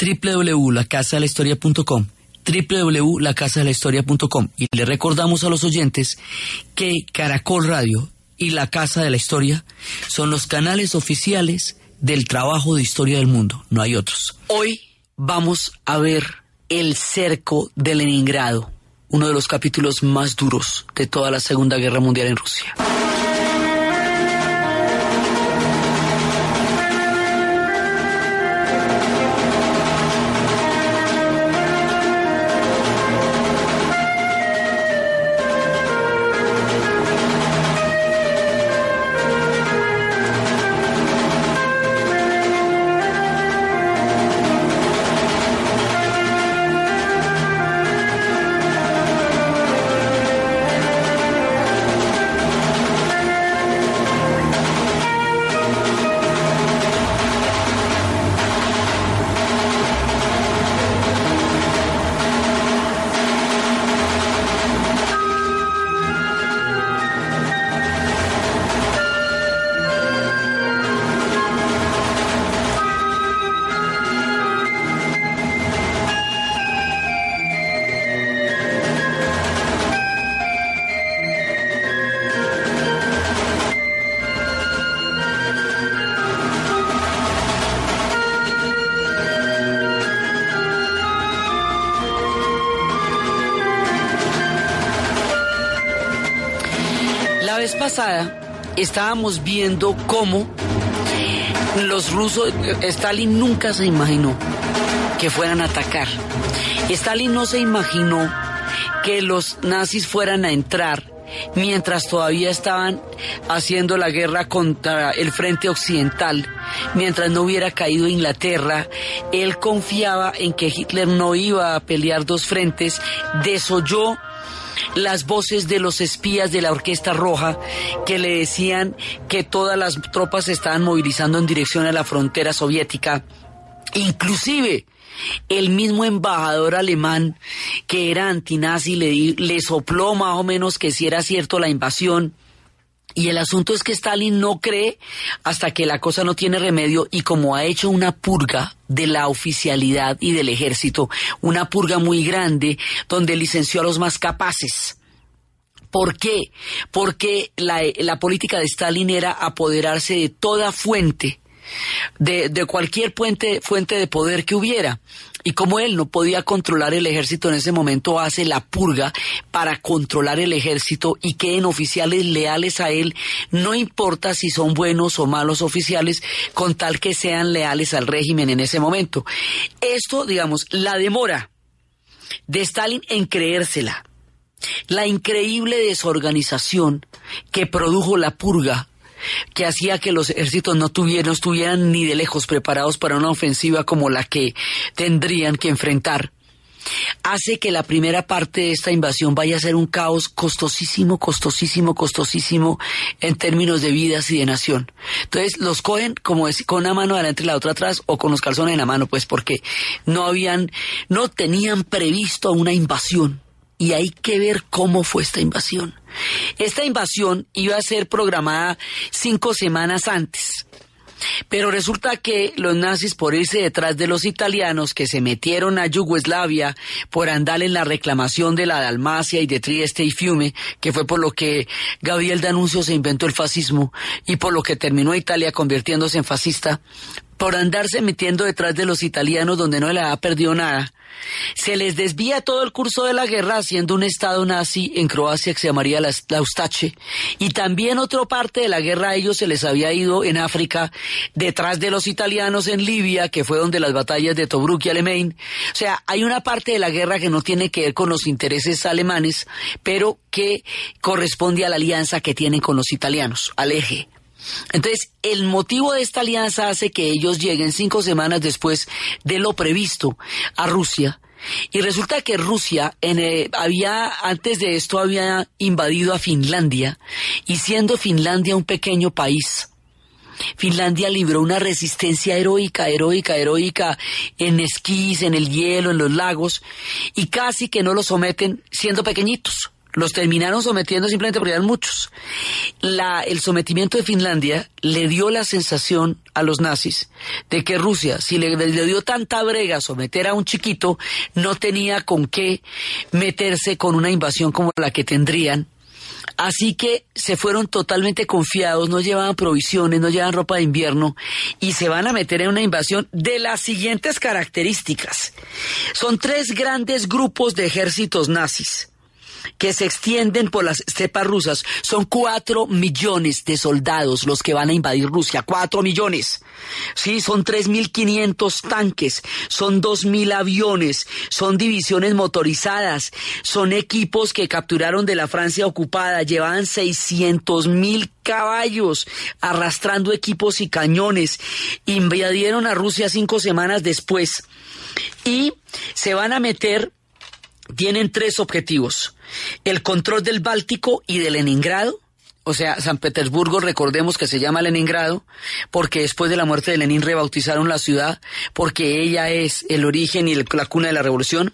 www.lacasadelahistoria.com www.lacasadelahistoria.com y le recordamos a los oyentes que Caracol Radio y La Casa de la Historia son los canales oficiales del trabajo de historia del mundo, no hay otros. Hoy vamos a ver el cerco de Leningrado, uno de los capítulos más duros de toda la Segunda Guerra Mundial en Rusia. Pasada estábamos viendo cómo los rusos, Stalin nunca se imaginó que fueran a atacar. Stalin no se imaginó que los nazis fueran a entrar mientras todavía estaban haciendo la guerra contra el frente occidental, mientras no hubiera caído Inglaterra, él confiaba en que Hitler no iba a pelear dos frentes, desoyó las voces de los espías de la Orquesta Roja que le decían que todas las tropas se estaban movilizando en dirección a la frontera soviética. Inclusive el mismo embajador alemán que era antinazi le, le sopló más o menos que si era cierto la invasión. Y el asunto es que Stalin no cree hasta que la cosa no tiene remedio y como ha hecho una purga de la oficialidad y del ejército, una purga muy grande donde licenció a los más capaces. ¿Por qué? Porque la, la política de Stalin era apoderarse de toda fuente, de, cualquier fuente de poder que hubiera. Y como él no podía controlar el ejército en ese momento, hace la purga para controlar el ejército y queden oficiales leales a él, no importa si son buenos o malos oficiales, con tal que sean leales al régimen en ese momento. Esto, digamos, la demora de Stalin en creérsela, la increíble desorganización que produjo la purga que hacía que los ejércitos no tuvieran, no estuvieran ni de lejos preparados para una ofensiva como la que tendrían que enfrentar, hace que la primera parte de esta invasión vaya a ser un caos costosísimo, costosísimo, costosísimo en términos de vidas y de nación. Entonces los cogen como es, con una mano adelante y la otra atrás o con los calzones en la mano, pues porque no habían, no tenían previsto una invasión y hay que ver cómo fue esta invasión. Esta invasión iba a ser programada cinco semanas antes. Pero resulta que los nazis, por irse detrás de los italianos que se metieron a Yugoslavia por andar en la reclamación de la Dalmacia y de Trieste y Fiume, que fue por lo que Gabriel D'Annunzio se inventó el fascismo y por lo que terminó Italia convirtiéndose en fascista, por andarse metiendo detrás de los italianos donde no le ha perdido nada, se les desvía todo el curso de la guerra haciendo un estado nazi en Croacia que se llamaría la, la y también otra parte de la guerra a ellos se les había ido en África detrás de los italianos en Libia que fue donde las batallas de Tobruk y Alamein o sea hay una parte de la guerra que no tiene que ver con los intereses alemanes pero que corresponde a la alianza que tienen con los italianos al eje Entonces, el motivo de esta alianza hace que ellos lleguen cinco semanas después de lo previsto a Rusia. Y resulta que Rusia eh, había, antes de esto, había invadido a Finlandia, y siendo Finlandia un pequeño país, Finlandia libró una resistencia heroica, heroica, heroica en esquís, en el hielo, en los lagos, y casi que no lo someten siendo pequeñitos. Los terminaron sometiendo simplemente porque eran muchos. La, el sometimiento de Finlandia le dio la sensación a los nazis de que Rusia, si le, le, dio tanta brega someter a un chiquito, no tenía con qué meterse con una invasión como la que tendrían Así que se fueron totalmente confiados, no llevaban provisiones, no llevaban ropa de invierno y se van a meter en una invasión de las siguientes características. Son tres grandes grupos de ejércitos nazis que se extienden por las estepas rusas. Son cuatro millones de soldados los que van a invadir Rusia. Cuatro millones. Sí, son tres mil quinientos tanques, son dos mil aviones, son divisiones motorizadas, son equipos que capturaron de la Francia ocupada, llevaban seiscientos mil caballos arrastrando equipos y cañones. Invadieron a Rusia cinco semanas después y se van a meter tienen tres objetivos. El control del Báltico y de Leningrado. O sea, San Petersburgo, recordemos que se llama Leningrado, porque después de la muerte de Lenin rebautizaron la ciudad, porque ella es el origen y la cuna de la revolución.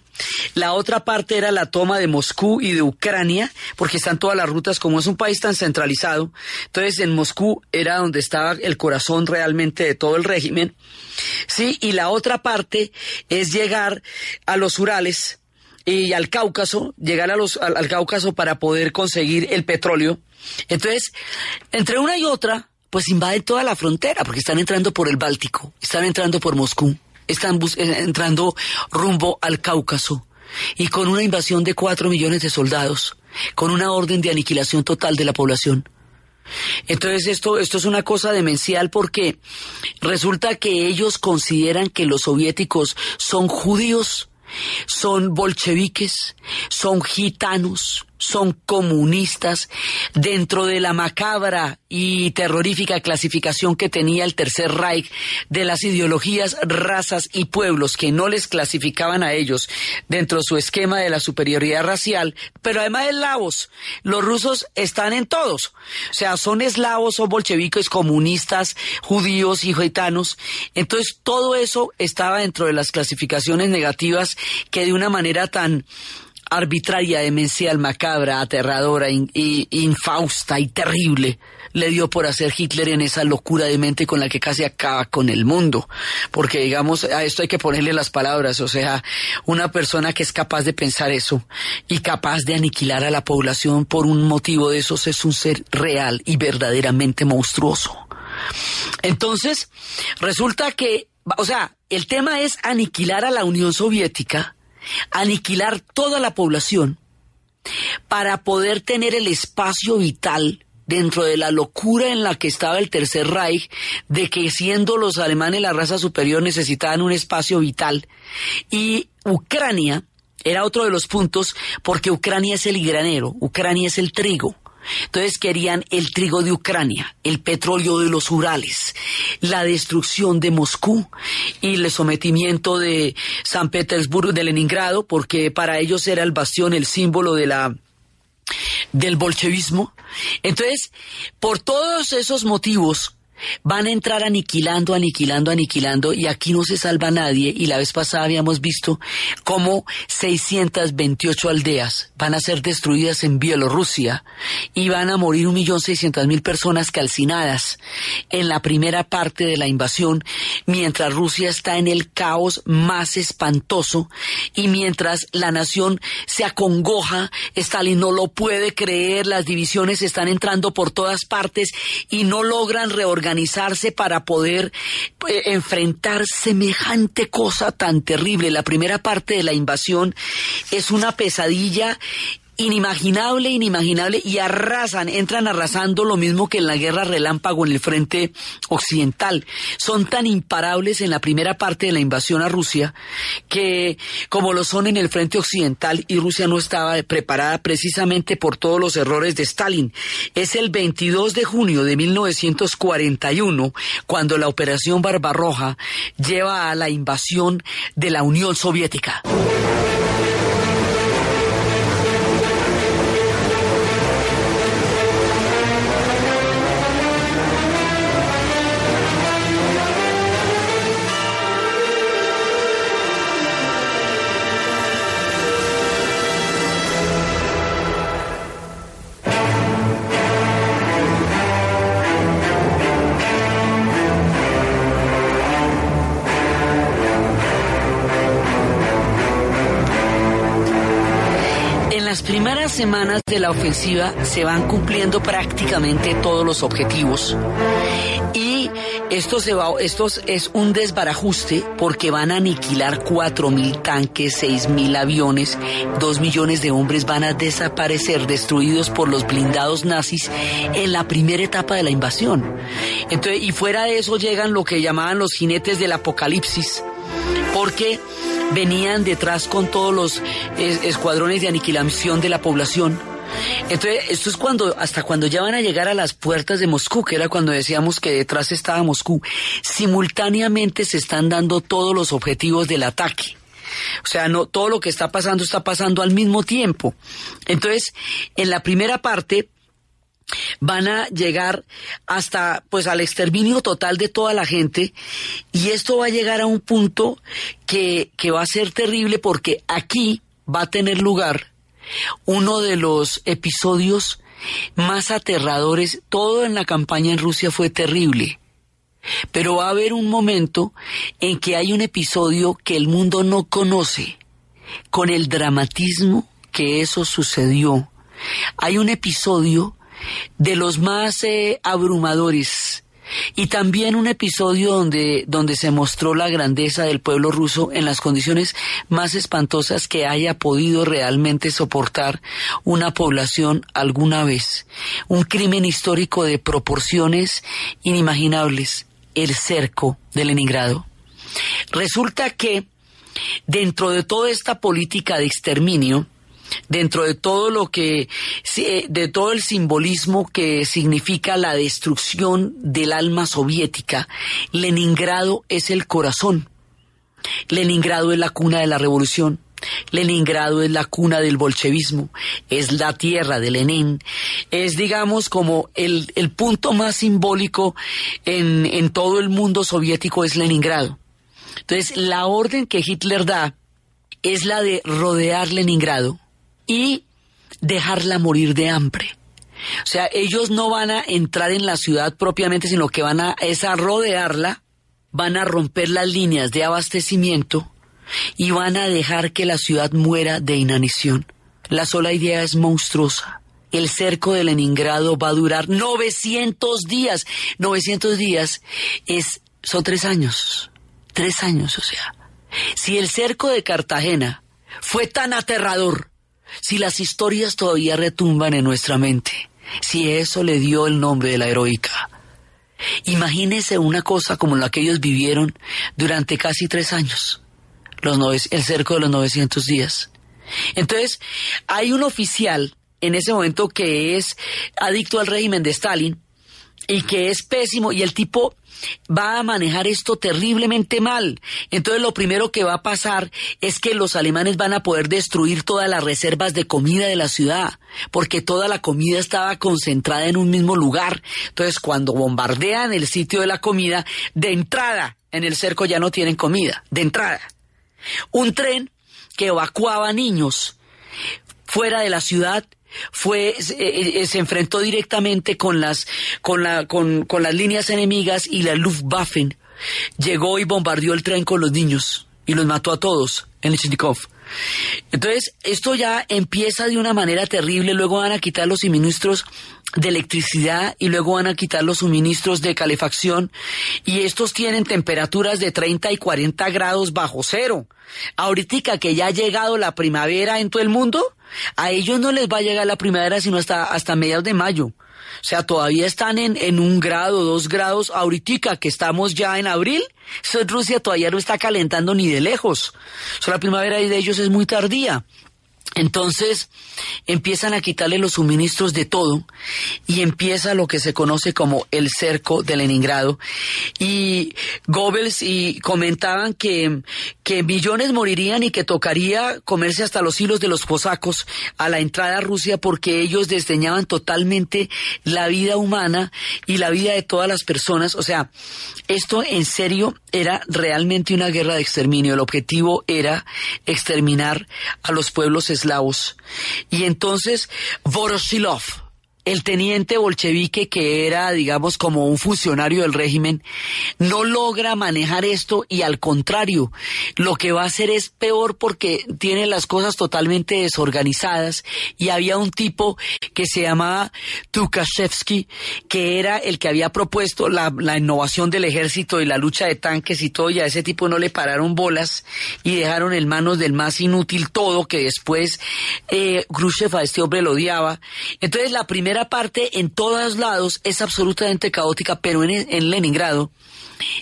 La otra parte era la toma de Moscú y de Ucrania, porque están todas las rutas, como es un país tan centralizado. Entonces, en Moscú era donde estaba el corazón realmente de todo el régimen. Sí, y la otra parte es llegar a los Urales, y al Cáucaso, llegar a los, al, Cáucaso para poder conseguir el petróleo. Entonces, entre una y otra, pues invaden toda la frontera, porque están entrando por el Báltico, están entrando por Moscú, están entrando rumbo al Cáucaso, y con una invasión de cuatro millones de soldados, con una orden de aniquilación total de la población. Entonces esto, esto es una cosa demencial porque resulta que ellos consideran que los soviéticos son judíos son bolcheviques, son gitanos, son comunistas dentro de la macabra y terrorífica clasificación que tenía el Tercer Reich de las ideologías, razas y pueblos que no les clasificaban a ellos dentro de su esquema de la superioridad racial, pero además eslavos, los rusos están en todos, o sea, son eslavos, son bolcheviques, comunistas, judíos y gitanos, entonces todo eso estaba dentro de las clasificaciones negativas que de una manera tan arbitraria, demencial, macabra, aterradora, infausta y terrible le dio por hacer Hitler en esa locura de mente con la que casi acaba con el mundo. Porque digamos, a esto hay que ponerle las palabras, o sea, una persona que es capaz de pensar eso y capaz de aniquilar a la población por un motivo de esos es un ser real y verdaderamente monstruoso. Entonces, resulta que, o sea, el tema es aniquilar a la Unión Soviética aniquilar toda la población para poder tener el espacio vital dentro de la locura en la que estaba el Tercer Reich, de que siendo los alemanes la raza superior necesitaban un espacio vital. Y Ucrania era otro de los puntos porque Ucrania es el granero, Ucrania es el trigo. Entonces querían el trigo de Ucrania, el petróleo de los Urales, la destrucción de Moscú y el sometimiento de San Petersburgo, de Leningrado, porque para ellos era el bastión, el símbolo de la del bolchevismo. Entonces, por todos esos motivos, Van a entrar aniquilando, aniquilando, aniquilando y aquí no se salva nadie. Y la vez pasada habíamos visto cómo 628 aldeas van a ser destruidas en Bielorrusia y van a morir un millón seiscientas mil personas calcinadas en la primera parte de la invasión mientras Rusia está en el caos más espantoso y mientras la nación se acongoja, Stalin no lo puede creer, las divisiones están entrando por todas partes y no logran reorganizar organizarse para poder eh, enfrentar semejante cosa tan terrible. La primera parte de la invasión es una pesadilla inimaginable, inimaginable, y arrasan, entran arrasando lo mismo que en la guerra relámpago en el frente occidental. Son tan imparables en la primera parte de la invasión a Rusia que como lo son en el frente occidental y Rusia no estaba preparada precisamente por todos los errores de Stalin. Es el 22 de junio de 1941 cuando la operación Barbarroja lleva a la invasión de la Unión Soviética. Semanas de la ofensiva se van cumpliendo prácticamente todos los objetivos y esto, se va, esto es un desbarajuste porque van a aniquilar cuatro mil tanques, seis mil aviones, dos millones de hombres van a desaparecer, destruidos por los blindados nazis en la primera etapa de la invasión. Entonces, y fuera de eso llegan lo que llamaban los jinetes del apocalipsis, porque venían detrás con todos los escuadrones de aniquilación de la población. Entonces, esto es cuando, hasta cuando ya van a llegar a las puertas de Moscú, que era cuando decíamos que detrás estaba Moscú, simultáneamente se están dando todos los objetivos del ataque. O sea, no todo lo que está pasando está pasando al mismo tiempo. Entonces, en la primera parte van a llegar hasta pues al exterminio total de toda la gente y esto va a llegar a un punto que, que va a ser terrible porque aquí va a tener lugar uno de los episodios más aterradores. Todo en la campaña en Rusia fue terrible. Pero va a haber un momento en que hay un episodio que el mundo no conoce, con el dramatismo que eso sucedió. Hay un episodio de los más eh, abrumadores y también un episodio donde, donde se mostró la grandeza del pueblo ruso en las condiciones más espantosas que haya podido realmente soportar una población alguna vez. Un crimen histórico de proporciones inimaginables, el cerco de Leningrado. Resulta que dentro de toda esta política de exterminio, dentro de todo lo que, de todo el simbolismo que significa la destrucción del alma soviética, Leningrado es el corazón. Leningrado es la cuna de la revolución. Leningrado es la cuna del bolchevismo, es la tierra de Lenin, es digamos como el, el punto más simbólico en, en todo el mundo soviético es Leningrado. Entonces, la orden que Hitler da es la de rodear Leningrado, y dejarla morir de hambre. O sea, ellos no van a entrar en la ciudad propiamente, sino que van a, es a rodearla, van a romper las líneas de abastecimiento y van a dejar que la ciudad muera de inanición. La sola idea es monstruosa. El cerco de Leningrado va a durar 900 días. 900 días es, son tres años. Tres años, o sea. Si el cerco de Cartagena fue tan aterrador si las historias todavía retumban en nuestra mente, si eso le dio el nombre de la heroica. Imagínese una cosa como la que ellos vivieron durante casi tres años, los el cerco de los 900 días. Entonces, hay un oficial en ese momento que es adicto al régimen de Stalin y que es pésimo y el tipo va a manejar esto terriblemente mal. Entonces lo primero que va a pasar es que los alemanes van a poder destruir todas las reservas de comida de la ciudad, porque toda la comida estaba concentrada en un mismo lugar. Entonces cuando bombardean el sitio de la comida, de entrada en el cerco ya no tienen comida, de entrada. Un tren que evacuaba niños fuera de la ciudad fue eh, eh, se enfrentó directamente con las con la con, con las líneas enemigas y la Luftwaffe llegó y bombardeó el tren con los niños y los mató a todos en Lichnikov. Entonces, esto ya empieza de una manera terrible, luego van a quitar los suministros de electricidad y luego van a quitar los suministros de calefacción y estos tienen temperaturas de 30 y 40 grados bajo cero. Ahorita que ya ha llegado la primavera en todo el mundo, a ellos no les va a llegar la primavera sino hasta, hasta mediados de mayo. O sea, todavía están en, en un grado, dos grados. Ahorita que estamos ya en abril, Rusia todavía no está calentando ni de lejos. O la primavera de ellos es muy tardía. Entonces empiezan a quitarle los suministros de todo y empieza lo que se conoce como el cerco de Leningrado. Y Goebbels y comentaban que, que millones morirían y que tocaría comerse hasta los hilos de los cosacos a la entrada a Rusia porque ellos desdeñaban totalmente la vida humana y la vida de todas las personas. O sea, esto en serio era realmente una guerra de exterminio. El objetivo era exterminar a los pueblos eslavos. Y entonces Voroshilov, el teniente bolchevique que era, digamos, como un funcionario del régimen, no logra manejar esto y al contrario, lo que va a hacer es peor porque tiene las cosas totalmente desorganizadas y había un tipo que se llamaba Tukashevsky, que era el que había propuesto la, innovación del ejército y la lucha de tanques y todo, y a ese tipo no le pararon bolas y dejaron en manos del más inútil todo, que después eh, Khrushchev a este hombre lo odiaba. Entonces la primera parte en todos lados es absolutamente caótica, pero en, Leningrado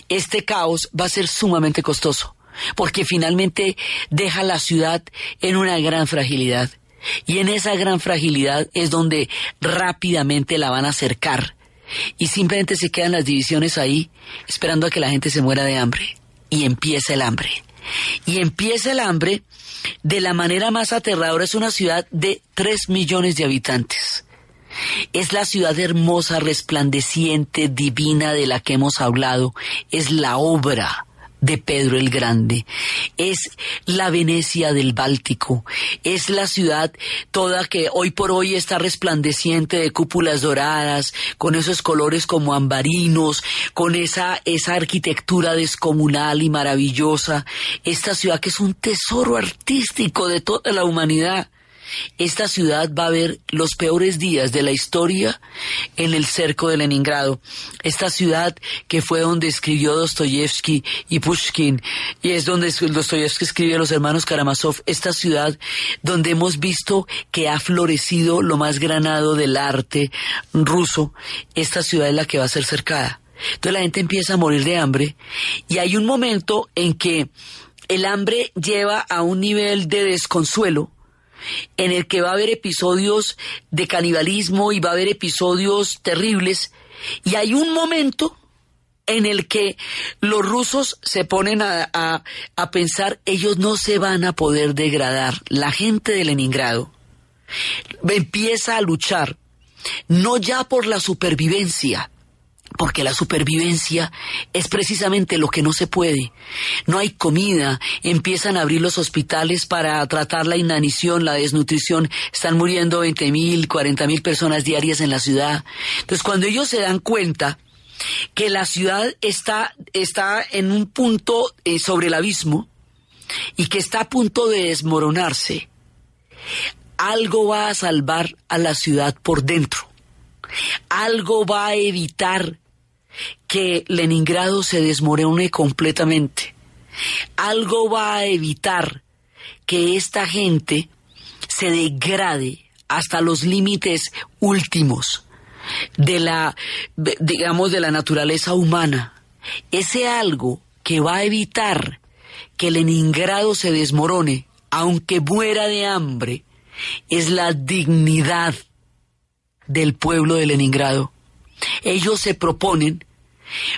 este caos va a ser sumamente costoso, porque finalmente deja la ciudad en una gran fragilidad. Y en esa gran fragilidad es donde rápidamente la van a acercar. Y simplemente se quedan las divisiones ahí, esperando a que la gente se muera de hambre. Y empieza el hambre. Y empieza el hambre de la manera más aterradora. Es una ciudad de tres millones de habitantes. Es la ciudad hermosa, resplandeciente, divina de la que hemos hablado. Es la obra de Pedro el Grande. Es la Venecia del Báltico. Es la ciudad toda que hoy por hoy está resplandeciente de cúpulas doradas, con esos colores como ambarinos, con esa, esa arquitectura descomunal y maravillosa. Esta ciudad que es un tesoro artístico de toda la humanidad. Esta ciudad va a ver los peores días de la historia en el cerco de Leningrado. Esta ciudad que fue donde escribió Dostoyevsky y Pushkin, y es donde Dostoyevsky escribe a los hermanos Karamazov. Esta ciudad donde hemos visto que ha florecido lo más granado del arte ruso. Esta ciudad es la que va a ser cercada. Entonces la gente empieza a morir de hambre y hay un momento en que el hambre lleva a un nivel de desconsuelo en el que va a haber episodios de canibalismo y va a haber episodios terribles. Y hay un momento en el que los rusos se ponen a, a, pensar, ellos no se van a poder degradar. La gente de Leningrado empieza a luchar, no ya por la supervivencia, porque la supervivencia es precisamente lo que no se puede. No hay comida, empiezan a abrir los hospitales para tratar la inanición, la desnutrición, están muriendo 20 mil, 40 mil personas diarias en la ciudad. Entonces cuando ellos se dan cuenta que la ciudad está, está en un punto eh, sobre el abismo y que está a punto de desmoronarse, algo va a salvar a la ciudad por dentro algo va a evitar que Leningrado se desmorone completamente. Algo va a evitar que esta gente se degrade hasta los límites últimos de la, digamos, de la naturaleza humana. Ese algo que va a evitar que Leningrado se desmorone, aunque muera de hambre, es la dignidad del pueblo de Leningrado. Ellos se proponen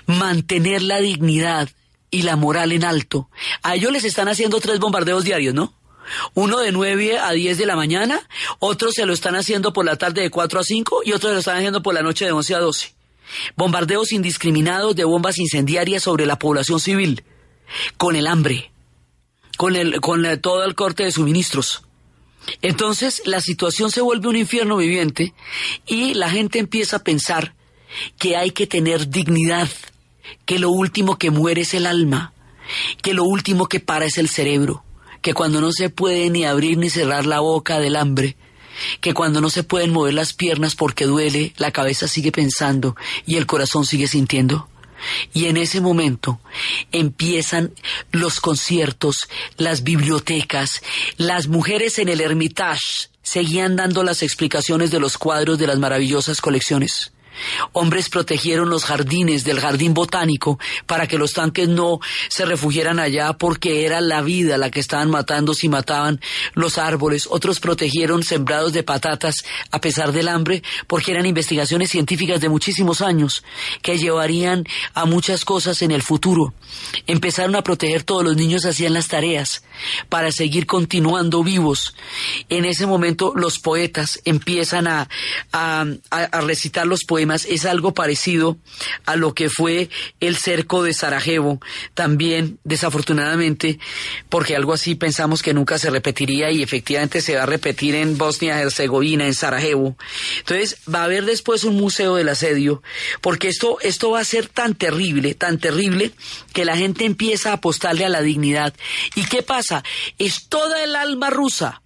mantener la dignidad y la moral en alto. A ellos les están haciendo tres bombardeos diarios, ¿no? Uno de 9 a 10 de la mañana, otros se lo están haciendo por la tarde de 4 a 5 y otros se lo están haciendo por la noche de 11 a 12. Bombardeos indiscriminados de bombas incendiarias sobre la población civil, con el hambre, con, el, con todo el corte de suministros. Entonces la situación se vuelve un infierno viviente y la gente empieza a pensar que hay que tener dignidad, que lo último que muere es el alma, que lo último que para es el cerebro, que cuando no se puede ni abrir ni cerrar la boca del hambre, que cuando no se pueden mover las piernas porque duele, la cabeza sigue pensando y el corazón sigue sintiendo. Y en ese momento empiezan los conciertos, las bibliotecas, las mujeres en el Hermitage seguían dando las explicaciones de los cuadros de las maravillosas colecciones. Hombres protegieron los jardines del jardín botánico para que los tanques no se refugiaran allá porque era la vida la que estaban matando si mataban los árboles. Otros protegieron sembrados de patatas a pesar del hambre porque eran investigaciones científicas de muchísimos años que llevarían a muchas cosas en el futuro. Empezaron a proteger todos los niños hacían las tareas para seguir continuando vivos. En ese momento los poetas empiezan a, a, a recitar los poemas es algo parecido a lo que fue el cerco de Sarajevo, también desafortunadamente, porque algo así pensamos que nunca se repetiría y efectivamente se va a repetir en Bosnia-Herzegovina, en Sarajevo. Entonces va a haber después un museo del asedio, porque esto, esto va a ser tan terrible, tan terrible, que la gente empieza a apostarle a la dignidad. ¿Y qué pasa? Es toda el alma rusa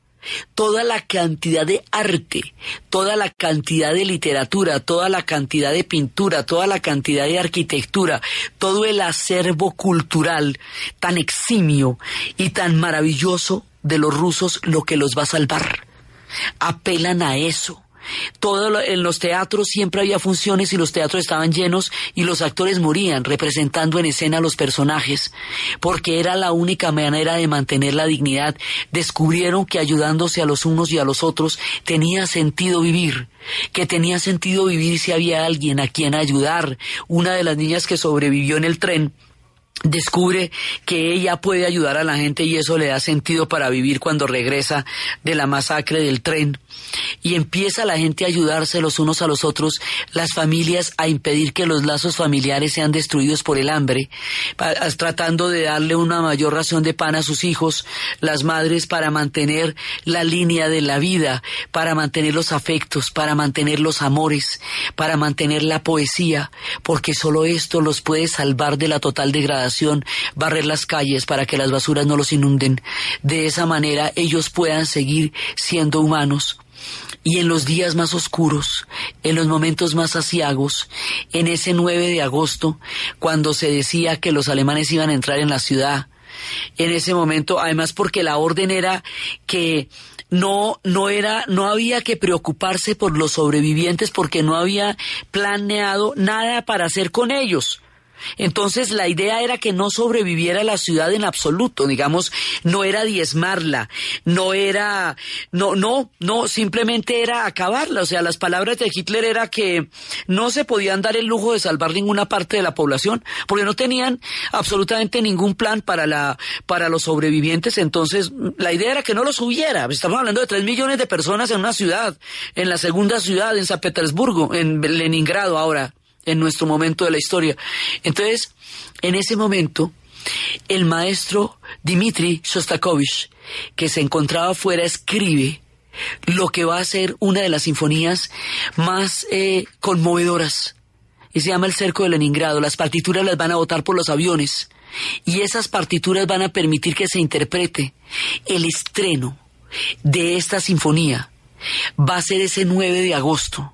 toda la cantidad de arte, toda la cantidad de literatura, toda la cantidad de pintura, toda la cantidad de arquitectura, todo el acervo cultural tan eximio y tan maravilloso de los rusos lo que los va a salvar. Apelan a eso todo en los teatros siempre había funciones y los teatros estaban llenos y los actores morían representando en escena a los personajes, porque era la única manera de mantener la dignidad. Descubrieron que ayudándose a los unos y a los otros tenía sentido vivir, que tenía sentido vivir si había alguien a quien ayudar. Una de las niñas que sobrevivió en el tren descubre que ella puede ayudar a la gente y eso le da sentido para vivir cuando regresa de la masacre del tren. Y empieza la gente a ayudarse los unos a los otros, las familias a impedir que los lazos familiares sean destruidos por el hambre, tratando de darle una mayor ración de pan a sus hijos, las madres para mantener la línea de la vida, para mantener los afectos, para mantener los amores, para mantener la poesía, porque solo esto los puede salvar de la total degradación, barrer las calles para que las basuras no los inunden. De esa manera ellos puedan seguir siendo humanos y en los días más oscuros, en los momentos más asiagos, en ese 9 de agosto, cuando se decía que los alemanes iban a entrar en la ciudad, en ese momento, además porque la orden era que no, no era, no había que preocuparse por los sobrevivientes porque no había planeado nada para hacer con ellos. Entonces la idea era que no sobreviviera la ciudad en absoluto, digamos, no era diezmarla, no era, no, no, no, simplemente era acabarla. O sea, las palabras de Hitler era que no se podían dar el lujo de salvar ninguna parte de la población, porque no tenían absolutamente ningún plan para la, para los sobrevivientes. Entonces, la idea era que no los hubiera. Estamos hablando de tres millones de personas en una ciudad, en la segunda ciudad, en San Petersburgo, en Leningrado ahora en nuestro momento de la historia. Entonces, en ese momento, el maestro Dmitri Shostakovich, que se encontraba afuera, escribe lo que va a ser una de las sinfonías más eh, conmovedoras. Y se llama El Cerco de Leningrado. Las partituras las van a votar por los aviones. Y esas partituras van a permitir que se interprete el estreno de esta sinfonía. Va a ser ese 9 de agosto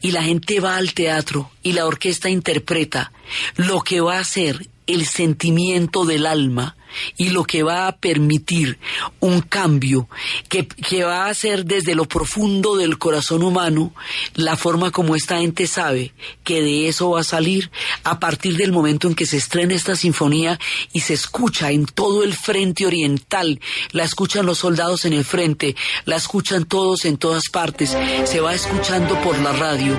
y la gente va al teatro y la orquesta interpreta lo que va a ser el sentimiento del alma y lo que va a permitir un cambio que, que, va a ser desde lo profundo del corazón humano la forma como esta gente sabe que de eso va a salir a partir del momento en que se estrena esta sinfonía y se escucha en todo el frente oriental, la escuchan los soldados en el frente, la escuchan todos en todas partes, se va escuchando por la radio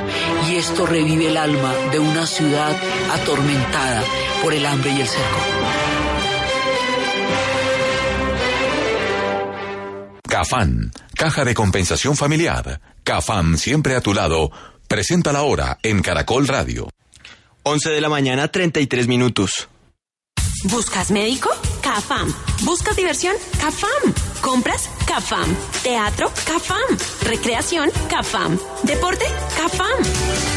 y esto revive el alma de una ciudad atormentada por el hambre y el cerco. CAFAN, Caja de Compensación Familiar. CAFAM siempre a tu lado. Presenta la hora en Caracol Radio. 11 de la mañana, 33 minutos. ¿Buscas médico? CAFAM. ¿Buscas diversión? CAFAM. ¿Compras? CAFAM. ¿Teatro? CAFAM. ¿Recreación? CAFAM. ¿Deporte? CAFAM.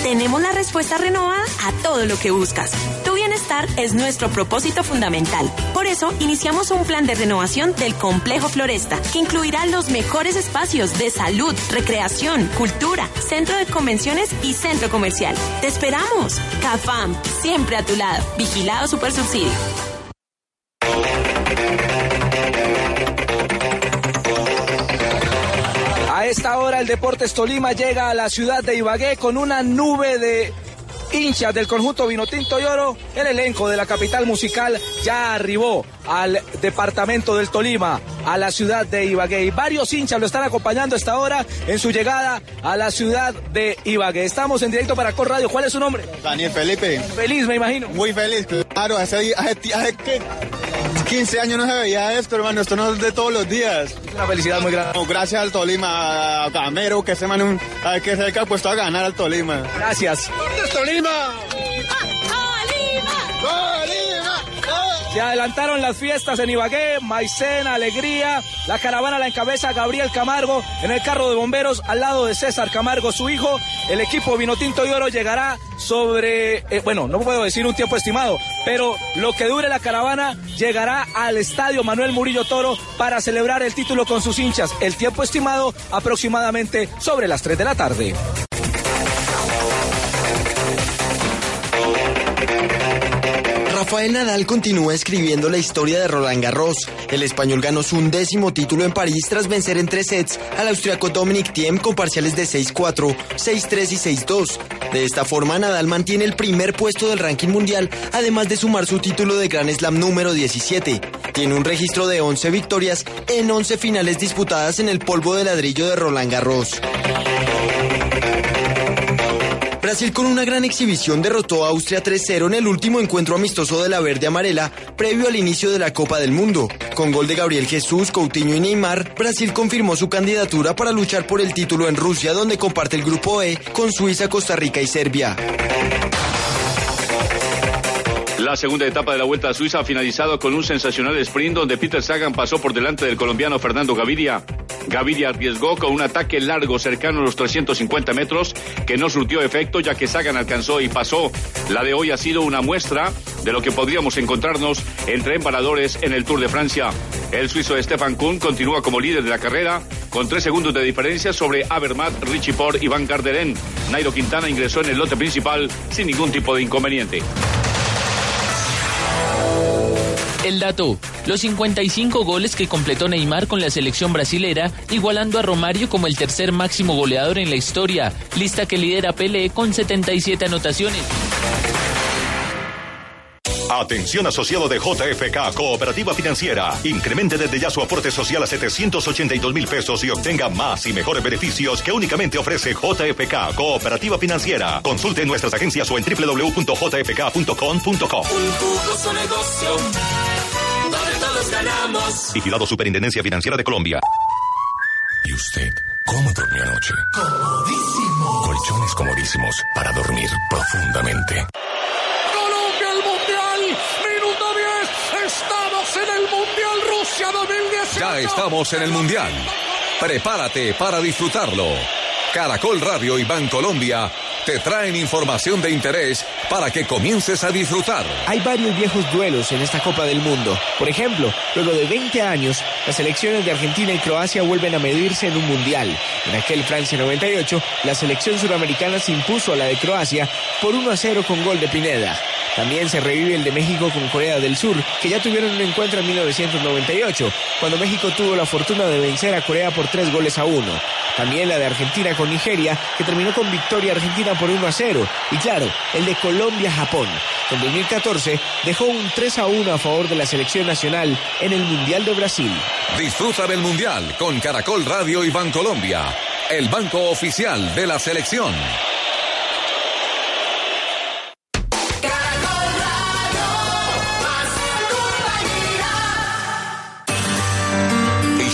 Tenemos la respuesta renovada a todo lo que buscas bienestar es nuestro propósito fundamental. Por eso, iniciamos un plan de renovación del complejo Floresta, que incluirá los mejores espacios de salud, recreación, cultura, centro de convenciones y centro comercial. ¡Te esperamos! CAFAM, siempre a tu lado. Vigilado Supersubsidio. A esta hora el Deportes Tolima llega a la ciudad de Ibagué con una nube de hinchas del conjunto Vinotinto y Oro, el elenco de la capital musical ya arribó al departamento del Tolima, a la ciudad de Ibagué. Y varios hinchas lo están acompañando esta hora en su llegada a la ciudad de Ibagué. Estamos en directo para Cor Radio. ¿Cuál es su nombre? Daniel Felipe. Feliz, me imagino. Muy feliz, claro. Hace, hace, hace, 15 años no se veía esto, hermano. Esto no es de todos los días. Una felicidad muy grande. gracias al Tolima, a Camero, que se, man un, que se ha puesto a ganar al Tolima. Gracias. Tolima! Se adelantaron las fiestas en Ibagué, Maicena, Alegría. La caravana la encabeza Gabriel Camargo en el carro de bomberos al lado de César Camargo, su hijo. El equipo Vinotinto y Oro llegará sobre, eh, bueno, no puedo decir un tiempo estimado, pero lo que dure la caravana llegará al estadio Manuel Murillo Toro para celebrar el título con sus hinchas. El tiempo estimado aproximadamente sobre las 3 de la tarde. Rafael Nadal continúa escribiendo la historia de Roland Garros. El español ganó su undécimo título en París tras vencer en tres sets al austriaco Dominic Thiem con parciales de 6-4, 6-3 y 6-2. De esta forma, Nadal mantiene el primer puesto del ranking mundial, además de sumar su título de Grand Slam número 17. Tiene un registro de 11 victorias en 11 finales disputadas en el polvo de ladrillo de Roland Garros. Brasil con una gran exhibición derrotó a Austria 3-0 en el último encuentro amistoso de la verde amarela previo al inicio de la Copa del Mundo. Con gol de Gabriel Jesús, Coutinho y Neymar, Brasil confirmó su candidatura para luchar por el título en Rusia donde comparte el grupo E con Suiza, Costa Rica y Serbia. La segunda etapa de la Vuelta a Suiza ha finalizado con un sensacional sprint donde Peter Sagan pasó por delante del colombiano Fernando Gaviria. Gaviria arriesgó con un ataque largo cercano a los 350 metros que no surtió efecto ya que Sagan alcanzó y pasó. La de hoy ha sido una muestra de lo que podríamos encontrarnos entre embaradores en el Tour de Francia. El suizo Stefan Kuhn continúa como líder de la carrera con tres segundos de diferencia sobre Abermat, Richie Port y Van Garderen. Nairo Quintana ingresó en el lote principal sin ningún tipo de inconveniente. El dato, los 55 goles que completó Neymar con la selección brasilera, igualando a Romario como el tercer máximo goleador en la historia, lista que lidera Pelé con 77 anotaciones. Atención asociado de JFK Cooperativa Financiera. Incremente desde ya su aporte social a 782 mil pesos y obtenga más y mejores beneficios que únicamente ofrece JFK Cooperativa Financiera. Consulte nuestras agencias o en www.jfk.com.co. Un jugoso negocio donde todos ganamos. Vigilado Superintendencia Financiera de Colombia. ¿Y usted cómo durmió anoche? Comodísimo. Colchones comodísimos para dormir profundamente. Estamos en el Mundial Rusia 2018. Ya estamos en el Mundial. Prepárate para disfrutarlo. Caracol Radio y Bancolombia te traen información de interés para que comiences a disfrutar. Hay varios viejos duelos en esta Copa del Mundo. Por ejemplo, luego de 20 años, las selecciones de Argentina y Croacia vuelven a medirse en un mundial. En aquel Francia 98, la selección suramericana se impuso a la de Croacia por 1 a 0 con gol de Pineda. También se revive el de México con Corea del Sur, que ya tuvieron un encuentro en 1998, cuando México tuvo la fortuna de vencer a Corea por 3 goles a 1. También la de Argentina con Nigeria, que terminó con victoria argentina por 1 a 0. Y claro, el de Colombia-Japón, que en 2014 dejó un 3 a 1 a favor de la selección nacional en el Mundial de Brasil. Disfruta del Mundial con Caracol Radio y Bancolombia, el banco oficial de la selección.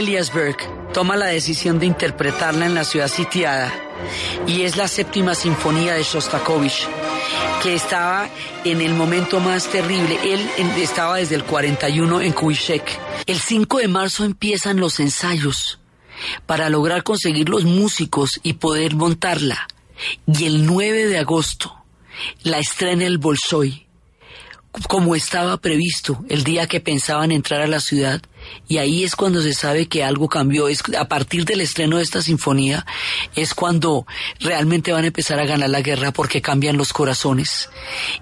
Elias Berg toma la decisión de interpretarla en la ciudad sitiada y es la séptima sinfonía de Shostakovich que estaba en el momento más terrible. Él estaba desde el 41 en Kubitschek. El 5 de marzo empiezan los ensayos para lograr conseguir los músicos y poder montarla. Y el 9 de agosto la estrena el Bolshoi como estaba previsto el día que pensaban entrar a la ciudad y ahí es cuando se sabe que algo cambió. Es a partir del estreno de esta sinfonía es cuando realmente van a empezar a ganar la guerra porque cambian los corazones.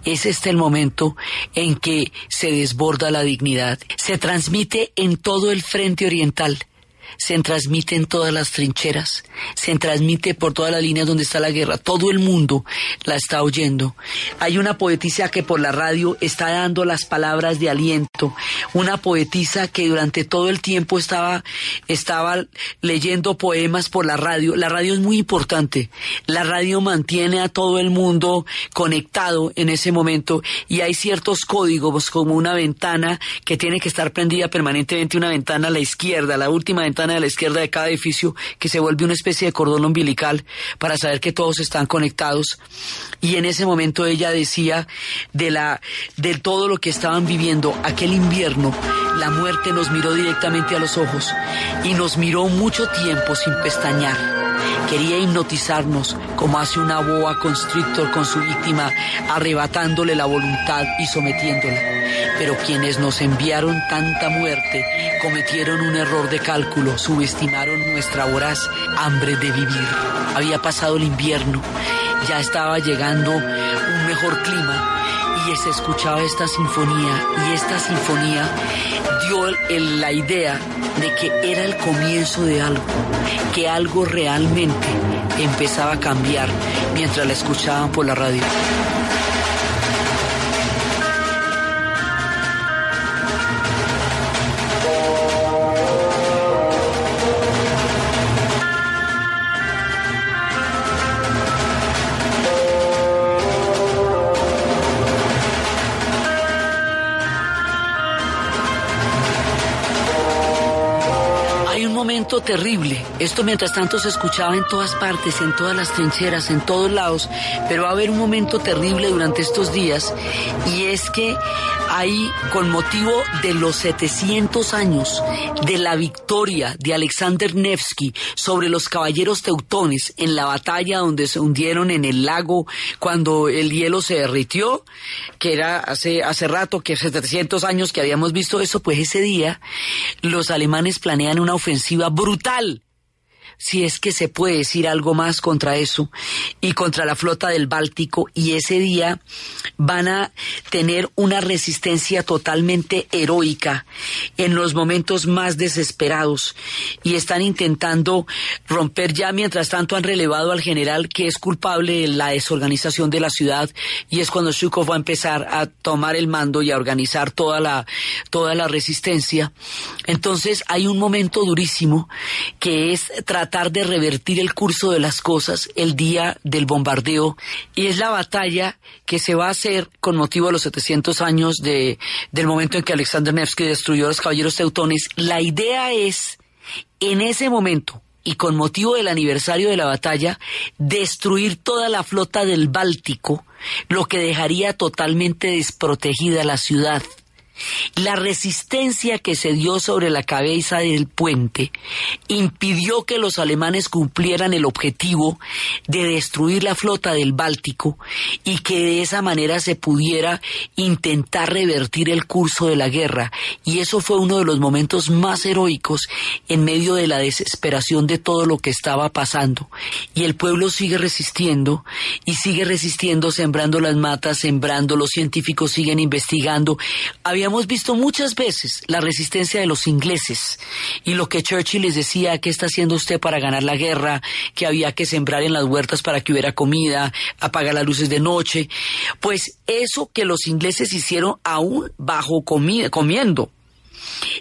Es este el momento en que se desborda la dignidad. Se transmite en todo el frente oriental se transmite en todas las trincheras, se transmite por todas las líneas donde está la guerra, todo el mundo la está oyendo. Hay una poetisa que por la radio está dando las palabras de aliento, una poetisa que durante todo el tiempo estaba, estaba leyendo poemas por la radio. La radio es muy importante, la radio mantiene a todo el mundo conectado en ese momento y hay ciertos códigos como una ventana que tiene que estar prendida permanentemente, una ventana a la izquierda, la última ventana a la izquierda de cada edificio que se vuelve una especie de cordón umbilical para saber que todos están conectados. Y en ese momento ella decía de la de todo lo que estaban viviendo aquel invierno, la muerte nos miró directamente a los ojos y nos miró mucho tiempo sin pestañear. Quería hipnotizarnos como hace una boa constrictor con su víctima, arrebatándole la voluntad y sometiéndola. Pero quienes nos enviaron tanta muerte cometieron un error de cálculo, subestimaron nuestra voraz hambre de vivir. Había pasado el invierno, ya estaba llegando un mejor clima y se escuchaba esta sinfonía y esta sinfonía dio la idea de que era el comienzo de algo, que algo realmente empezaba a cambiar mientras la escuchaban por la radio. Terrible. Esto mientras tanto se escuchaba en todas partes, en todas las trincheras, en todos lados, pero va a haber un momento terrible durante estos días y es que ahí, con motivo de los 700 años de la victoria de Alexander Nevsky sobre los caballeros teutones en la batalla donde se hundieron en el lago cuando el hielo se derritió, que era hace, hace rato, que hace 700 años que habíamos visto eso, pues ese día los alemanes planean una ofensiva brutal brutal si es que se puede decir algo más contra eso, y contra la flota del Báltico, y ese día van a tener una resistencia totalmente heroica en los momentos más desesperados, y están intentando romper ya, mientras tanto han relevado al general que es culpable de la desorganización de la ciudad, y es cuando Shukov va a empezar a tomar el mando y a organizar toda la, toda la resistencia. Entonces hay un momento durísimo que es tratar de revertir el curso de las cosas el día del bombardeo y es la batalla que se va a hacer con motivo de los 700 años de, del momento en que Alexander Nevsky destruyó a los caballeros teutones. La idea es, en ese momento, y con motivo del aniversario de la batalla, destruir toda la flota del Báltico, lo que dejaría totalmente desprotegida la ciudad. La resistencia que se dio sobre la cabeza del puente impidió que los alemanes cumplieran el objetivo de destruir la flota del Báltico y que de esa manera se pudiera intentar revertir el curso de la guerra. Y eso fue uno de los momentos más heroicos en medio de la desesperación de todo lo que estaba pasando. Y el pueblo sigue resistiendo y sigue resistiendo sembrando las matas, sembrando, los científicos siguen investigando. Había hemos visto muchas veces la resistencia de los ingleses y lo que Churchill les decía, ¿qué está haciendo usted para ganar la guerra? Que había que sembrar en las huertas para que hubiera comida, apagar las luces de noche. Pues eso que los ingleses hicieron aún bajo comiendo,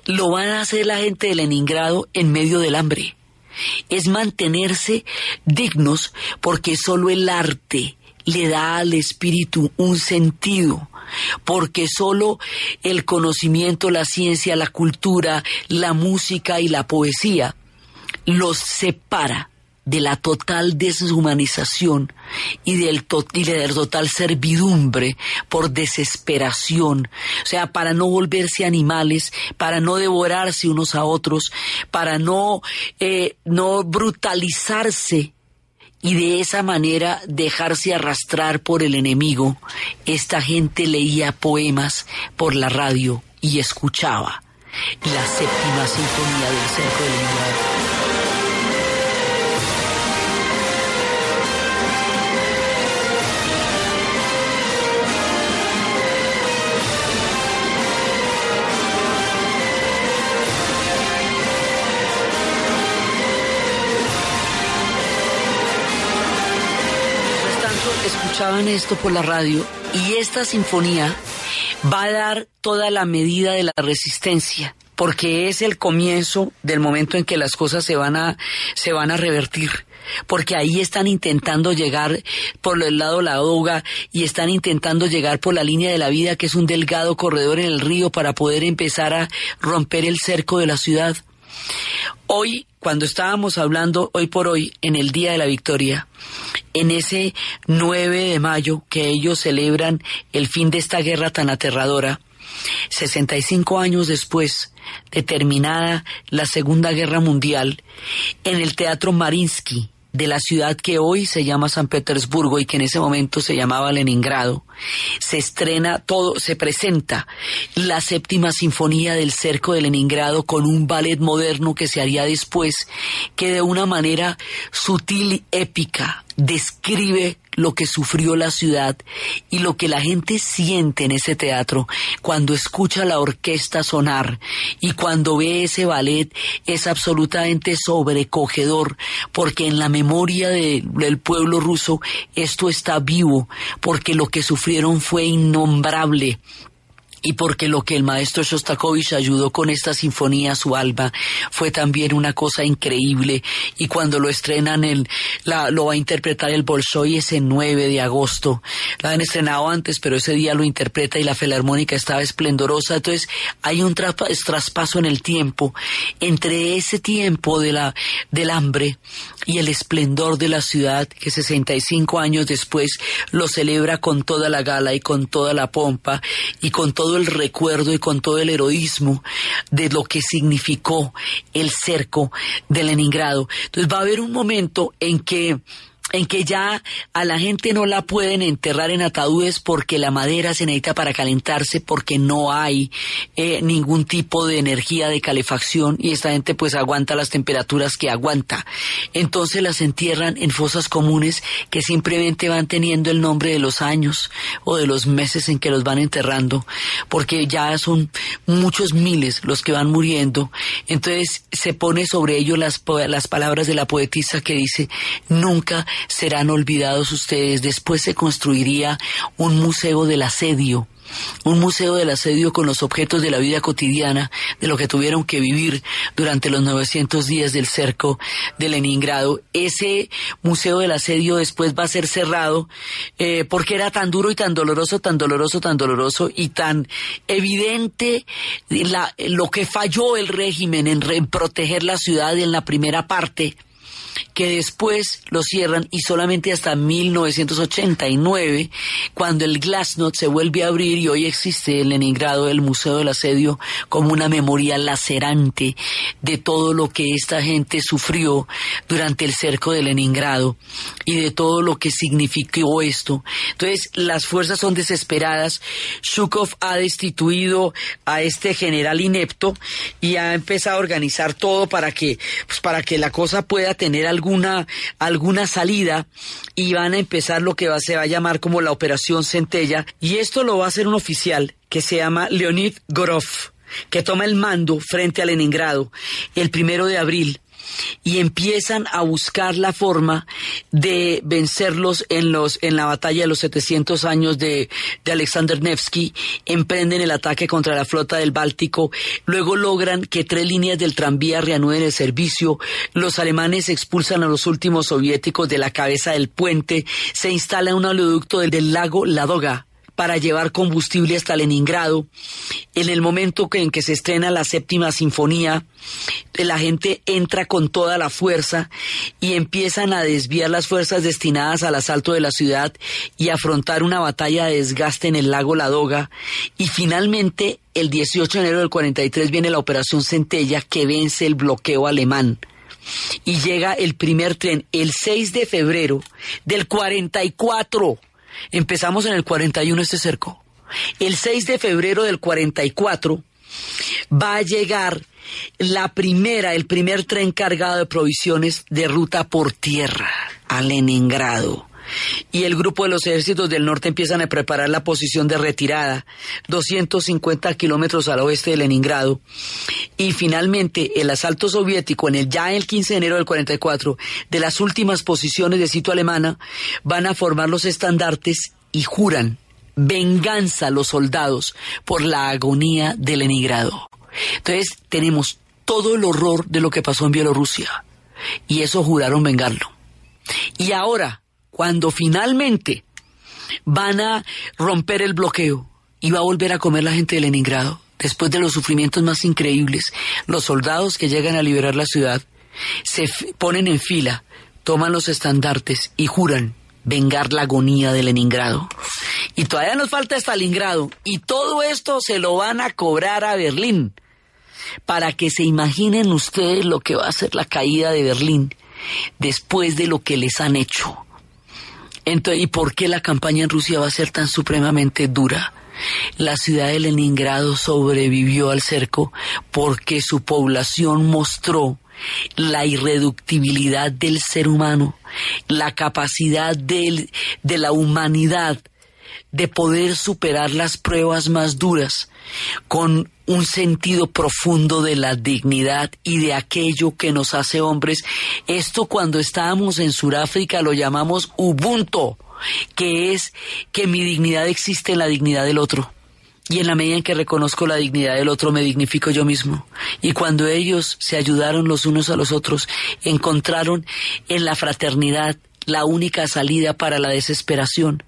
lo van a hacer la gente de Leningrado en medio del hambre. Es mantenerse dignos porque solo el arte le da al espíritu un sentido porque solo el conocimiento, la ciencia, la cultura, la música y la poesía los separa de la total deshumanización y del, y de la total servidumbre por desesperación, o sea, para no volverse animales, para no devorarse unos a otros, para no, eh, no brutalizarse y de esa manera dejarse arrastrar por el enemigo, esta gente leía poemas por la radio y escuchaba la séptima sinfonía del cerco del Leningrado. Escuchaban esto por la radio y esta sinfonía va a dar toda la medida de la resistencia porque es el comienzo del momento en que las cosas se van a se van a revertir porque ahí están intentando llegar por el lado la hoga y están intentando llegar por la línea de la vida que es un delgado corredor en el río para poder empezar a romper el cerco de la ciudad. Hoy, cuando estábamos hablando hoy por hoy, en el Día de la Victoria, en ese 9 de mayo que ellos celebran el fin de esta guerra tan aterradora, 65 años después de terminada la Segunda Guerra Mundial, en el Teatro Marinsky de la ciudad que hoy se llama San Petersburgo y que en ese momento se llamaba Leningrado, se estrena todo, se presenta la séptima sinfonía del cerco de Leningrado con un ballet moderno que se haría después, que de una manera sutil y épica describe lo que sufrió la ciudad y lo que la gente siente en ese teatro cuando escucha la orquesta sonar y cuando ve ese ballet es absolutamente sobrecogedor porque en la memoria del pueblo ruso esto está vivo porque lo que sufrieron fue innombrable y porque lo que el maestro Shostakovich ayudó con esta sinfonía a su alma fue también una cosa increíble. Y cuando lo estrenan el, la, lo va a interpretar el Bolshoi ese 9 de agosto. La han estrenado antes pero ese día lo interpreta y la filarmónica estaba esplendorosa. Entonces hay un traspaso en el tiempo entre ese tiempo de la, del hambre y el esplendor de la ciudad que 65 años después lo celebra con toda la gala y con toda la pompa y con todo el recuerdo y con todo el heroísmo de lo que significó el cerco de Leningrado. Entonces va a haber un momento en que en que ya a la gente no la pueden enterrar en ataúdes porque la madera se necesita para calentarse, porque no hay eh, ningún tipo de energía de calefacción y esta gente pues aguanta las temperaturas que aguanta. Entonces las entierran en fosas comunes que simplemente van teniendo el nombre de los años o de los meses en que los van enterrando, porque ya son muchos miles los que van muriendo. Entonces se pone sobre ellos las, las palabras de la poetisa que dice, nunca serán olvidados ustedes. Después se construiría un museo del asedio un museo del asedio con los objetos de la vida cotidiana, de lo que tuvieron que vivir durante los 900 días del cerco de Leningrado. Ese museo del asedio después va a ser cerrado eh, porque era tan duro y tan doloroso, tan doloroso, tan doloroso y tan evidente la, lo que falló el régimen en, en proteger la ciudad en la primera parte que después lo cierran y solamente hasta 1989, cuando el Glasnost se vuelve a abrir y hoy existe en Leningrado el Museo del Asedio como una memoria lacerante de todo lo que esta gente sufrió durante el cerco de Leningrado y de todo lo que significó esto. Entonces, las fuerzas son desesperadas. Shukov ha destituido a este general inepto y ha empezado a organizar todo para que, pues, para que la cosa pueda tener alguna, alguna salida y van a empezar lo que se va a llamar como la Operación Centella. Y esto lo va a hacer un oficial que se llama Leonid Gorov que toma el mando frente a Leningrado el primero de abril y empiezan a buscar la forma de vencerlos en los en la batalla de los 700 años de, de Alexander Nevsky, emprenden el ataque contra la flota del Báltico, luego logran que tres líneas del tranvía reanuden el servicio, los alemanes expulsan a los últimos soviéticos de la cabeza del puente, se instala un oleoducto del, del lago Ladoga para llevar combustible hasta Leningrado. En el momento en que se estrena la séptima sinfonía, la gente entra con toda la fuerza y empiezan a desviar las fuerzas destinadas al asalto de la ciudad y afrontar una batalla de desgaste en el lago Ladoga. Y finalmente, el 18 de enero del 43 viene la Operación Centella que vence el bloqueo alemán y llega el primer tren el 6 de febrero del 44. Empezamos en el 41 este cerco. El 6 de febrero del 44 va a llegar la primera, el primer tren cargado de provisiones de ruta por tierra a Leningrado y el grupo de los ejércitos del norte empiezan a preparar la posición de retirada, 250 kilómetros al oeste de Leningrado, y finalmente el asalto soviético en el ya el 15 de enero del 44 de las últimas posiciones de sitio alemana van a formar los estandartes y juran venganza a los soldados por la agonía de Leningrado. Entonces tenemos todo el horror de lo que pasó en Bielorrusia y eso juraron vengarlo. Y ahora, cuando finalmente van a romper el bloqueo y va a volver a comer la gente de Leningrado, después de los sufrimientos más increíbles, los soldados que llegan a liberar la ciudad se ponen en fila, toman los estandartes y juran vengar la agonía de Leningrado. Y todavía nos falta Stalingrado. Y todo esto se lo van a cobrar a Berlín. Para que se imaginen ustedes lo que va a ser la caída de Berlín después de lo que les han hecho. Entonces, ¿y por qué la campaña en Rusia va a ser tan supremamente dura? La ciudad de Leningrado sobrevivió al cerco porque su población mostró la irreductibilidad del ser humano, la capacidad de la humanidad de poder superar las pruebas más duras con un sentido profundo de la dignidad y de aquello que nos hace hombres. Esto cuando estábamos en Sudáfrica lo llamamos Ubuntu, que es que mi dignidad existe en la dignidad del otro. Y en la medida en que reconozco la dignidad del otro, me dignifico yo mismo. Y cuando ellos se ayudaron los unos a los otros, encontraron en la fraternidad la única salida para la desesperación.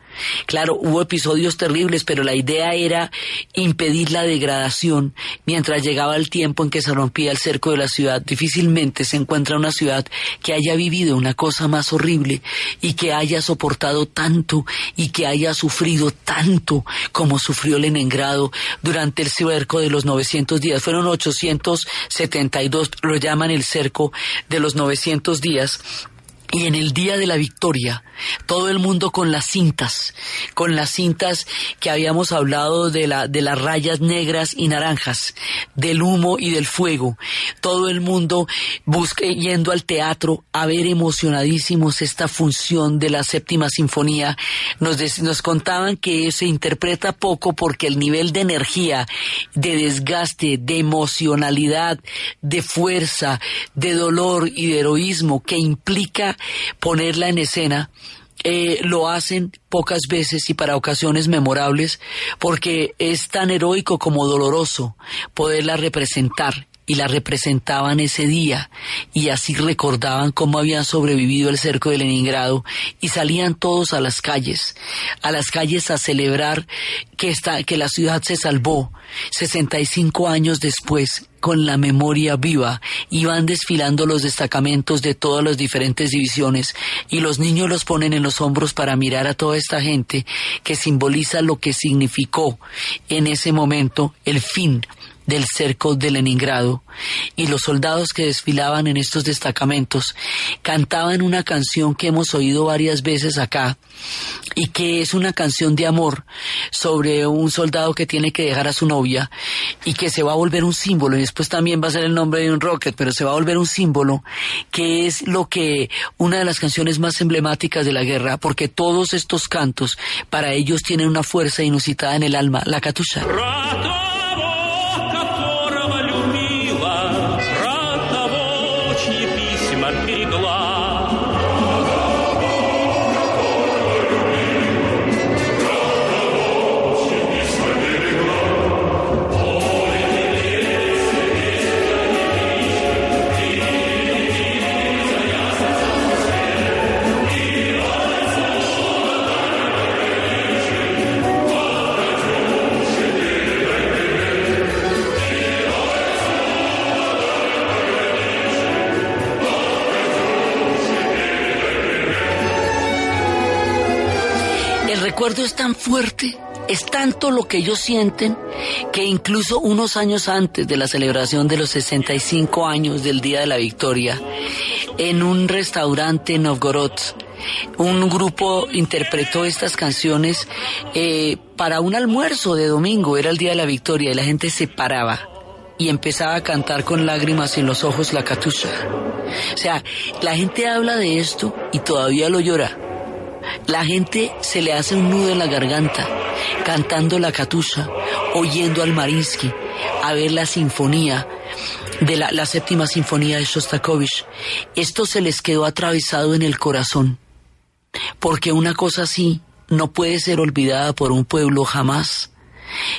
Claro, hubo episodios terribles, pero la idea era impedir la degradación mientras llegaba el tiempo en que se rompía el cerco de la ciudad. Difícilmente se encuentra una ciudad que haya vivido una cosa más horrible y que haya soportado tanto y que haya sufrido tanto como sufrió Leningrado durante el cerco de los 900 días. Fueron 872, lo llaman el cerco de los 900 días y en el día de la victoria, todo el mundo con las cintas, con las cintas que habíamos hablado de, la, de las rayas negras y naranjas, del humo y del fuego, todo el mundo busque, yendo al teatro a ver emocionadísimos esta función de la séptima sinfonía. Nos, nos contaban que se interpreta poco porque el nivel de energía, de desgaste, de emocionalidad, de fuerza, de dolor y de heroísmo que implica ponerla en escena, eh, lo hacen pocas veces y para ocasiones memorables porque es tan heroico como doloroso poderla representar y la representaban ese día y así recordaban cómo habían sobrevivido el cerco de Leningrado y salían todos a las calles, a las calles a celebrar que, esta, que la ciudad se salvó. 65 años después con la memoria viva iban desfilando los destacamentos de todas las diferentes divisiones y los niños los ponen en los hombros para mirar a toda esta gente que simboliza lo que significó en ese momento el fin del cerco de Leningrado y los soldados que desfilaban en estos destacamentos cantaban una canción que hemos oído varias veces acá y que es una canción de amor sobre un soldado que tiene que dejar a su novia y que se va a volver un símbolo y después también va a ser el nombre de un rocket, pero se va a volver un símbolo que es lo que una de las canciones más emblemáticas de la guerra porque todos estos cantos para ellos tienen una fuerza inusitada en el alma, la catusha. Recuerdo es tan fuerte, es tanto lo que ellos sienten, que incluso unos años antes de la celebración de los 65 años del Día de la Victoria, en un restaurante en Novgorod, un grupo interpretó estas canciones eh, para un almuerzo de domingo, era el Día de la Victoria, y la gente se paraba y empezaba a cantar con lágrimas en los ojos la catusha. O sea, la gente habla de esto y todavía lo llora. La gente se le hace un nudo en la garganta, cantando la catusha, oyendo al Marinsky, a ver la sinfonía de la, la séptima sinfonía de Shostakovich. Esto se les quedó atravesado en el corazón, porque una cosa así no puede ser olvidada por un pueblo jamás.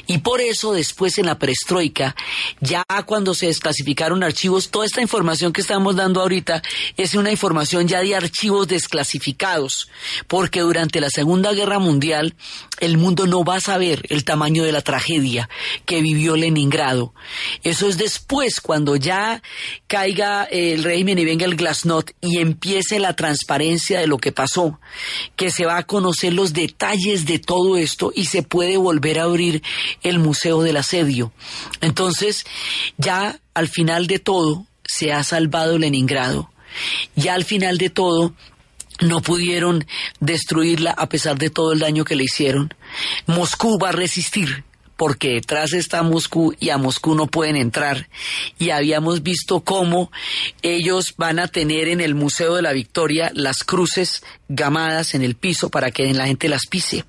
Y por eso después en la perestroika, ya cuando se desclasificaron archivos, toda esta información que estamos dando ahorita es una información ya de archivos desclasificados, porque durante la Segunda Guerra Mundial el mundo no va a saber el tamaño de la tragedia que vivió Leningrado. Eso es después, cuando ya caiga el régimen y venga el glasnost y empiece la transparencia de lo que pasó, que se va a conocer los detalles de todo esto y se puede volver a abrir el Museo del Asedio. Entonces, ya al final de todo, se ha salvado Leningrado. Ya al final de todo, no pudieron destruirla a pesar de todo el daño que le hicieron. Moscú va a resistir porque detrás está Moscú y a Moscú no pueden entrar. Y habíamos visto cómo ellos van a tener en el Museo de la Victoria las cruces gamadas en el piso para que la gente las pise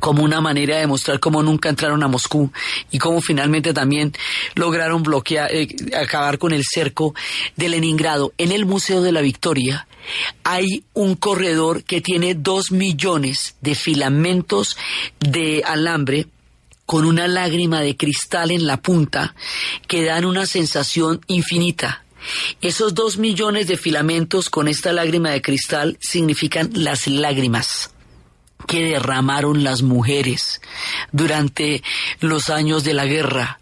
como una manera de mostrar cómo nunca entraron a Moscú y cómo finalmente también lograron bloquear, eh, acabar con el cerco de Leningrado. En el Museo de la Victoria hay un corredor que tiene dos millones de filamentos de alambre con una lágrima de cristal en la punta que dan una sensación infinita. Esos dos millones de filamentos con esta lágrima de cristal significan las lágrimas que derramaron las mujeres durante los años de la guerra.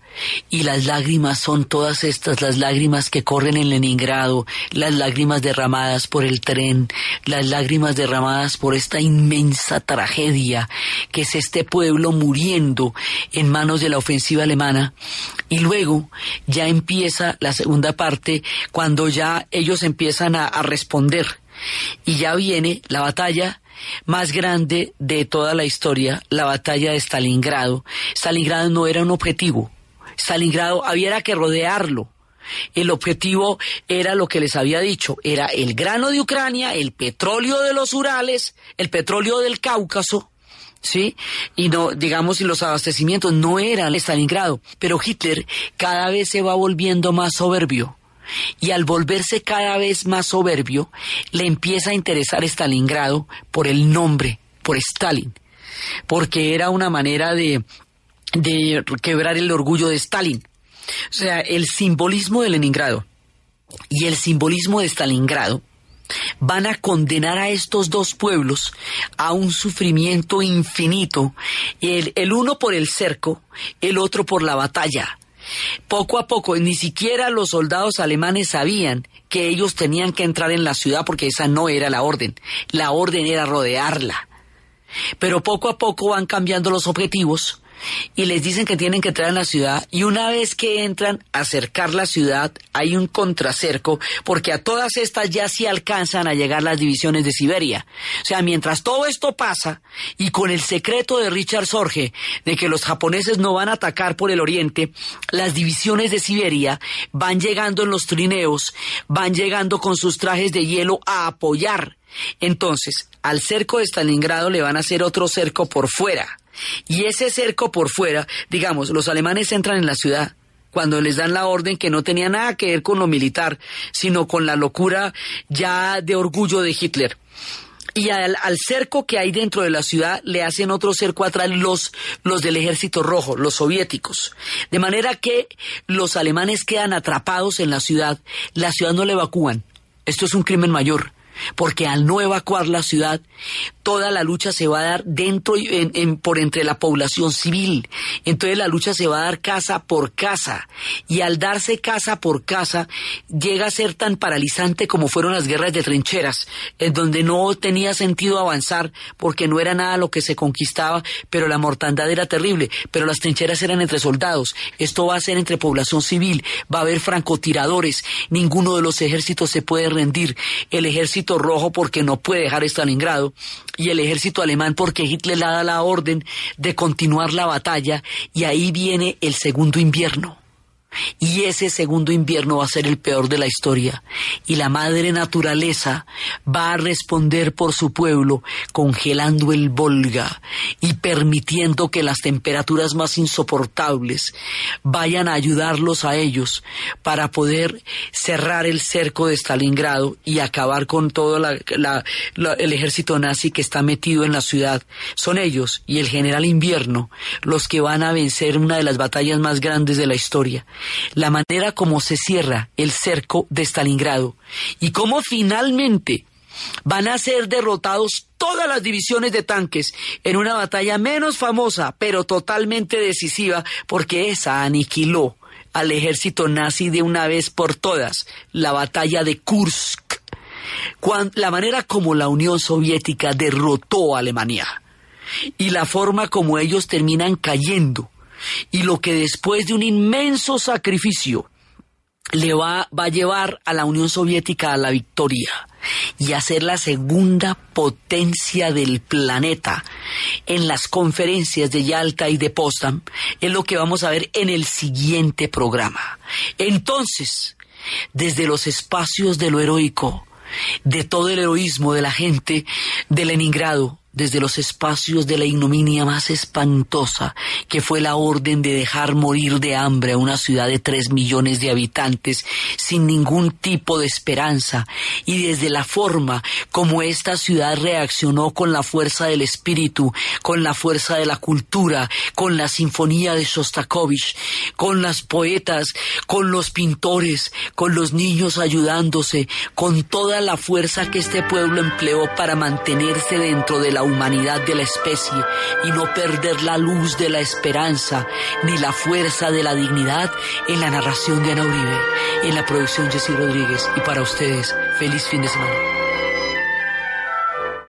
Y las lágrimas son todas estas, las lágrimas que corren en Leningrado, las lágrimas derramadas por el tren, las lágrimas derramadas por esta inmensa tragedia que es este pueblo muriendo en manos de la ofensiva alemana. Y luego ya empieza la segunda parte cuando ya ellos empiezan a, a responder. Y ya viene la batalla más grande de toda la historia, la batalla de Stalingrado. Stalingrado no era un objetivo. Stalingrado había que rodearlo. El objetivo era lo que les había dicho, era el grano de Ucrania, el petróleo de los Urales, el petróleo del Cáucaso, ¿sí? Y no, digamos, y los abastecimientos no eran Stalingrado. Pero Hitler cada vez se va volviendo más soberbio y al volverse cada vez más soberbio, le empieza a interesar Stalingrado por el nombre, por Stalin, porque era una manera de, de quebrar el orgullo de Stalin. O sea, el simbolismo de Leningrado y el simbolismo de Stalingrado van a condenar a estos dos pueblos a un sufrimiento infinito, el, el uno por el cerco, el otro por la batalla poco a poco, ni siquiera los soldados alemanes sabían que ellos tenían que entrar en la ciudad porque esa no era la orden. La orden era rodearla. Pero poco a poco van cambiando los objetivos y les dicen que tienen que entrar en la ciudad y una vez que entran a acercar la ciudad hay un contracerco porque a todas estas ya sí alcanzan a llegar las divisiones de Siberia. O sea, mientras todo esto pasa y con el secreto de Richard Sorge de que los japoneses no van a atacar por el oriente, las divisiones de Siberia van llegando en los trineos, van llegando con sus trajes de hielo a apoyar. Entonces, al cerco de Stalingrado le van a hacer otro cerco por fuera y ese cerco por fuera, digamos, los alemanes entran en la ciudad cuando les dan la orden que no tenía nada que ver con lo militar, sino con la locura ya de orgullo de Hitler. Y al, cerco que hay dentro de la ciudad le hacen otro cerco atrás los, los del ejército rojo, los soviéticos. De manera que los alemanes quedan atrapados en la ciudad, la ciudad no la evacúan. Esto es un crimen mayor porque al no evacuar la ciudad, toda la lucha se va a dar dentro y en- en- por entre la población civil. Entonces la lucha se va a dar casa por casa. Y al darse casa por casa, llega a ser tan paralizante como fueron las guerras de trincheras, en donde no tenía sentido avanzar porque no era nada lo que se conquistaba, pero la mortandad era terrible. Pero las trincheras eran entre soldados. Esto va a ser entre población civil. Va a haber francotiradores. Ninguno de los ejércitos se puede rendir. El ejército rojo porque no puede dejar Stalingrado y el ejército alemán porque Hitler le da la orden de continuar la batalla y ahí viene el segundo invierno. Y ese segundo invierno va a ser el peor de la historia. Y la madre naturaleza va a responder por su pueblo congelando el Volga y permitiendo que las temperaturas más insoportables vayan a ayudarlos a ellos para poder cerrar el cerco de Stalingrado y acabar con todo el ejército nazi que está metido en la ciudad. Son ellos y el general invierno los que van a vencer una de las batallas más grandes de la historia la manera como se cierra el cerco de Stalingrado y cómo finalmente van a ser derrotados todas las divisiones de tanques en una batalla menos famosa, pero totalmente decisiva, porque esa aniquiló al ejército nazi de una vez por todas, la batalla de Kursk, la manera como la Unión Soviética derrotó a Alemania y la forma como ellos terminan cayendo y lo que después de un inmenso sacrificio le va, va a llevar a la Unión Soviética a la victoria y a ser la segunda potencia del planeta en las conferencias de Yalta y de Potsdam es lo que vamos a ver en el siguiente programa. Entonces, desde los espacios de lo heroico, de todo el heroísmo de la gente de Leningrado, desde los espacios de la ignominia más espantosa, que fue la orden de dejar morir de hambre a una ciudad de tres millones de habitantes sin ningún tipo de esperanza, y desde la forma como esta ciudad reaccionó con la fuerza del espíritu, con la fuerza de la cultura, con la sinfonía de Shostakovich, con las poetas, con los pintores, con los niños ayudándose, con toda la fuerza que este pueblo empleó para mantenerse dentro de la humanidad de la especie y no perder la luz de la esperanza ni la fuerza de la dignidad en la narración de Ana Uribe, en la producción Jessy Rodríguez y para ustedes, feliz fin de semana.